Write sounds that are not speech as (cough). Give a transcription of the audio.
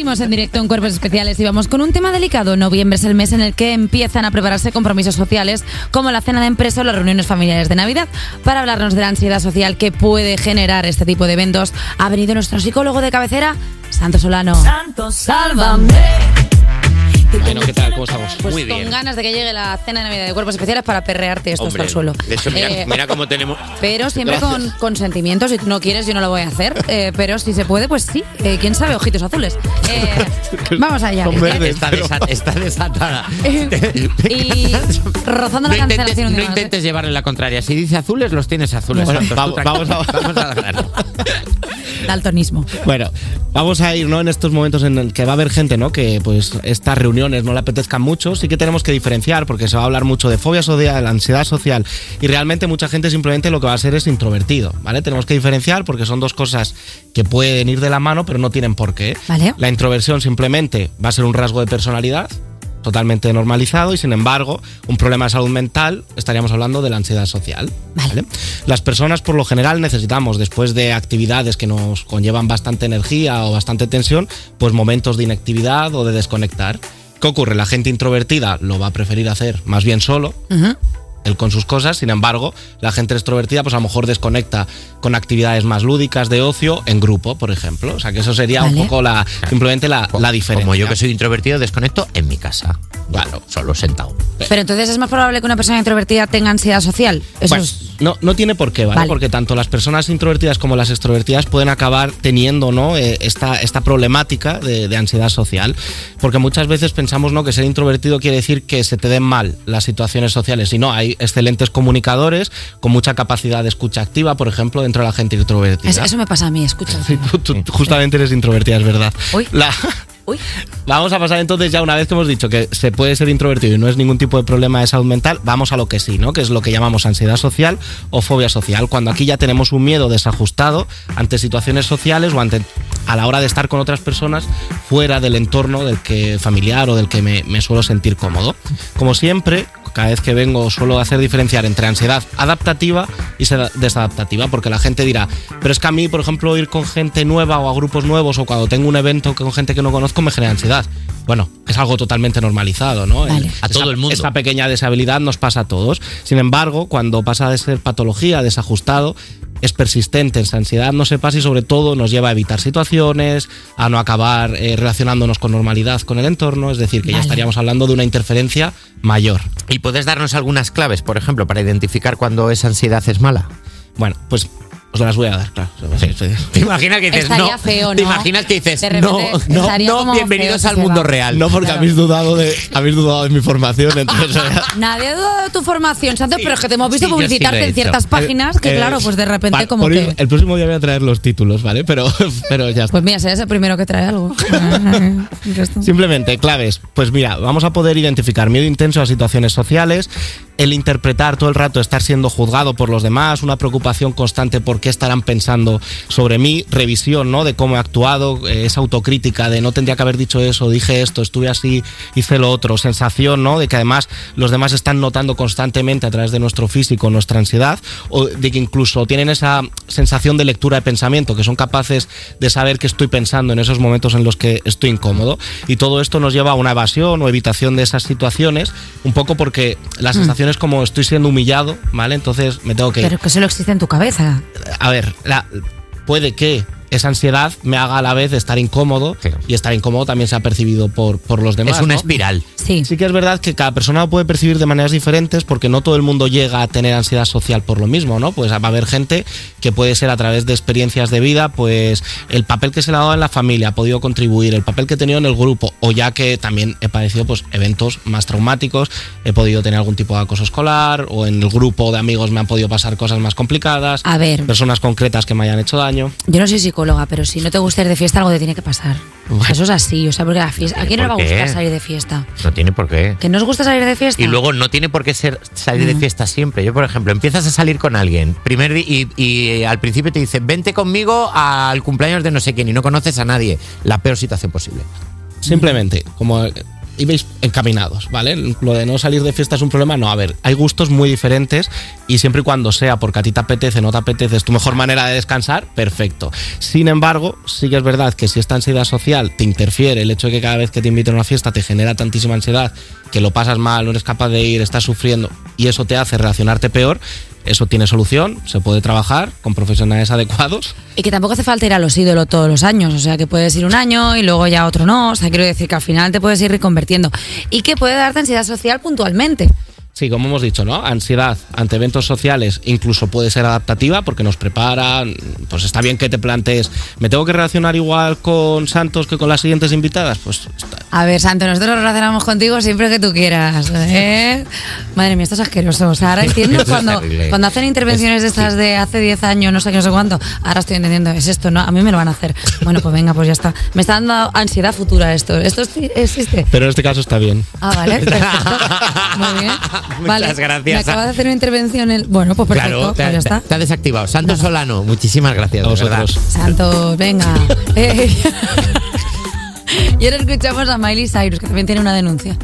Seguimos en directo en Cuerpos Especiales y vamos con un tema delicado. Noviembre es el mes en el que empiezan a prepararse compromisos sociales como la cena de empresa o las reuniones familiares de Navidad. Para hablarnos de la ansiedad social que puede generar este tipo de eventos, ha venido nuestro psicólogo de cabecera, Santo Solano. Santo, sálvame. Bueno, ¿qué tal? ¿Cómo estamos? Pues Muy con bien. ganas de que llegue la cena de Navidad de Cuerpos Especiales para perrearte esto hasta Hombre, el suelo. De hecho, mira, Eh, mira cómo tenemos. Pero siempre Gracias. con consentimiento. Si tú no quieres, yo no lo voy a hacer. Eh, pero si se puede, pues sí. Eh, ¿Quién sabe? Ojitos azules. Eh, (laughs) vamos allá. Eh. Está, desa- está desatada. (laughs) y rozando la no intentes, cancelación un no día más, ¿eh? intentes llevarle la contraria. Si dice azules, los tienes azules. Bueno, Santos. Tú vamos- vamos a- (laughs) vamos grano. Daltonismo. Bueno, vamos a ir ¿no? en estos momentos en el que va a haber gente ¿no? que pues estas reuniones no le apetezcan mucho. Sí que tenemos que diferenciar porque se va a hablar mucho de fobia social, ansiedad social y realmente mucha gente simplemente lo que va a ser es introvertido. ¿vale? Tenemos que diferenciar porque son dos cosas que pueden ir de la mano pero no tienen por qué. Vale. La introversión simplemente va a ser un rasgo de personalidad totalmente normalizado y sin embargo un problema de salud mental estaríamos hablando de la ansiedad social. Vale. Las personas por lo general necesitamos después de actividades que nos conllevan bastante energía o bastante tensión, pues momentos de inactividad o de desconectar. ¿Qué ocurre? La gente introvertida lo va a preferir hacer más bien solo. Él con sus cosas. Sin embargo, la gente extrovertida, pues a lo mejor desconecta con actividades más lúdicas de ocio en grupo, por ejemplo. O sea, que eso sería Vale. un poco la, simplemente la, la diferencia. Como yo que soy introvertido, desconecto en mi casa. Claro. Solo sentado. Pero entonces es más probable que una persona introvertida tenga ansiedad social. Eso Bueno, es. no, no tiene por qué, ¿vale? Vale. Porque tanto las personas introvertidas como las extrovertidas pueden acabar teniendo ¿no? Eh, esta, esta problemática de, de ansiedad social. Porque muchas veces pensamos ¿no? que ser introvertido quiere decir que se te den mal las situaciones sociales. Y no, hay excelentes comunicadores con mucha capacidad de escucha activa, por ejemplo, dentro de la gente introvertida. Es- eso me pasa a mí, escucha. Sí, tú- tú justamente eres introvertida, es verdad. Uy. La- Uy. Vamos a pasar entonces ya una vez que hemos dicho que se puede ser introvertido y no es ningún tipo de problema de salud mental, vamos a lo que sí, ¿no? Que es lo que llamamos ansiedad social o fobia social, cuando aquí ya tenemos un miedo desajustado ante situaciones sociales o ante a la hora de estar con otras personas fuera del entorno del que familiar o del que me, me suelo sentir cómodo. Como siempre, cada vez que vengo suelo hacer diferenciar entre ansiedad adaptativa y desadaptativa, porque la gente dirá, pero es que a mí, por ejemplo, ir con gente nueva o a grupos nuevos o cuando tengo un evento con gente que no conozco me genera ansiedad. Bueno, es algo totalmente normalizado, ¿no? Vale. A todo el mundo. Esta pequeña deshabilidad nos pasa a todos. Sin embargo, cuando pasa de ser patología, desajustado, es persistente esa ansiedad, no se pasa y sobre todo nos lleva a evitar situaciones, a no acabar eh, relacionándonos con normalidad con el entorno, es decir, que ya estaríamos hablando de una interferencia mayor. ¿Y puedes darnos algunas claves, por ejemplo, para identificar cuando esa ansiedad es mala? Bueno, pues os las voy a dar, claro. ¿Te imaginas que dices Estaría no? feo, ¿Te ¿no? imaginas que dices no, no, no, bienvenidos feo al mundo real? No, porque Claro. habéis dudado de habéis dudado de mi formación, entonces Nadie ha dudado de tu formación, Santos, Sí, pero es que te hemos visto sí, sí publicitarte en ciertas páginas que, Eh, claro, pues de repente vale, como que. ir- El próximo día voy a traer los títulos, ¿vale? Pero, (laughs) pero ya está. Pues mira, serás el primero que trae algo. (laughs) Simplemente, claves. Pues mira, vamos a poder identificar miedo intenso a situaciones sociales, el interpretar todo el rato, estar siendo juzgado por los demás, una preocupación constante por qué estarán pensando sobre mí, revisión, ¿no? De cómo he actuado, eh, esa autocrítica de no tendría que haber dicho eso, dije esto, estuve así, hice lo otro, sensación, ¿no? De que además los demás están notando constantemente a través de nuestro físico nuestra ansiedad, o de que incluso tienen esa sensación de lectura de pensamiento, que son capaces de saber qué estoy pensando en esos momentos en los que estoy incómodo. Y todo esto nos lleva a una evasión o evitación de esas situaciones, un poco porque la sensación es como estoy siendo humillado, ¿vale? Entonces me tengo que ir. Pero que solo existe en tu cabeza. A ver, la- puede que esa ansiedad me haga a la vez estar incómodo Sí. y estar incómodo también sea percibido por, por los demás. Es una ¿no? espiral. Sí. Sí que es verdad que cada persona lo puede percibir de maneras diferentes porque no todo el mundo llega a tener ansiedad social por lo mismo, ¿no? Pues va a haber gente que puede ser a través de experiencias de vida, pues el papel que se le ha dado en la familia ha podido contribuir, el papel que he tenido en el grupo, o ya que también he padecido pues eventos más traumáticos, he podido tener algún tipo de acoso escolar, o en el grupo de amigos me han podido pasar cosas más complicadas, A ver. personas concretas que me hayan hecho daño. Yo no soy psicóloga, pero si no te gusta ir de fiesta, algo te tiene que pasar. Eso es así, o sea, porque la fiesta. ¿A quién no le va a gustar salir de fiesta? No tiene por qué. ¿Que no os gusta salir de fiesta? Y luego no tiene por qué ser salir de Mm. fiesta siempre. Yo, por ejemplo, empiezas a salir con alguien primer y al principio te dicen, vente conmigo al cumpleaños de no sé quién y no conoces a nadie. La peor situación posible. Simplemente, como ibais encaminados, ¿vale? Lo de no salir de fiesta es un problema, no, a ver, hay gustos muy diferentes y siempre y cuando sea porque a ti te apetece, no te apetece, es tu mejor manera de descansar, perfecto. Sin embargo, sí que es verdad que si esta ansiedad social te interfiere, el hecho de que cada vez que te inviten a una fiesta te genera tantísima ansiedad, que lo pasas mal, no eres capaz de ir, estás sufriendo y eso te hace relacionarte peor, eso tiene solución, se puede trabajar con profesionales adecuados. Y que tampoco hace falta ir a los ídolos todos los años, o sea que puedes ir un año y luego ya otro no, o sea, quiero decir que al final te puedes ir reconvertiendo. Y que puede darte ansiedad social puntualmente. Sí, como hemos dicho, ¿no? Ansiedad ante eventos sociales incluso puede ser adaptativa porque nos prepara. Pues está bien que te plantees, ¿me tengo que relacionar igual con Santos que con las siguientes invitadas? Pues está. A ver, Santos, nosotros nos relacionamos contigo siempre que tú quieras. ¿eh? Madre mía, esto es asqueroso. O sea, ahora (laughs) entiendo cuando, cuando hacen intervenciones de Es- estas de hace 10 años, no sé qué, no sé cuánto. Ahora estoy entendiendo, es esto, ¿no? A mí me lo van a hacer. Bueno, pues venga, pues ya está. Me está dando ansiedad futura esto. ¿Esto existe? Pero en este caso está bien. Ah, vale, (laughs) perfecto. Muy bien. Muchas gracias. Me acaba de hacer una intervención. El... Bueno, pues perfecto. Claro, te, pues ya está. te- ha desactivado. Santos Solano, muchísimas gracias. A vosotros. Santos, venga. Eh. (laughs) y ahora escuchamos a Miley Cyrus, que también tiene una denuncia.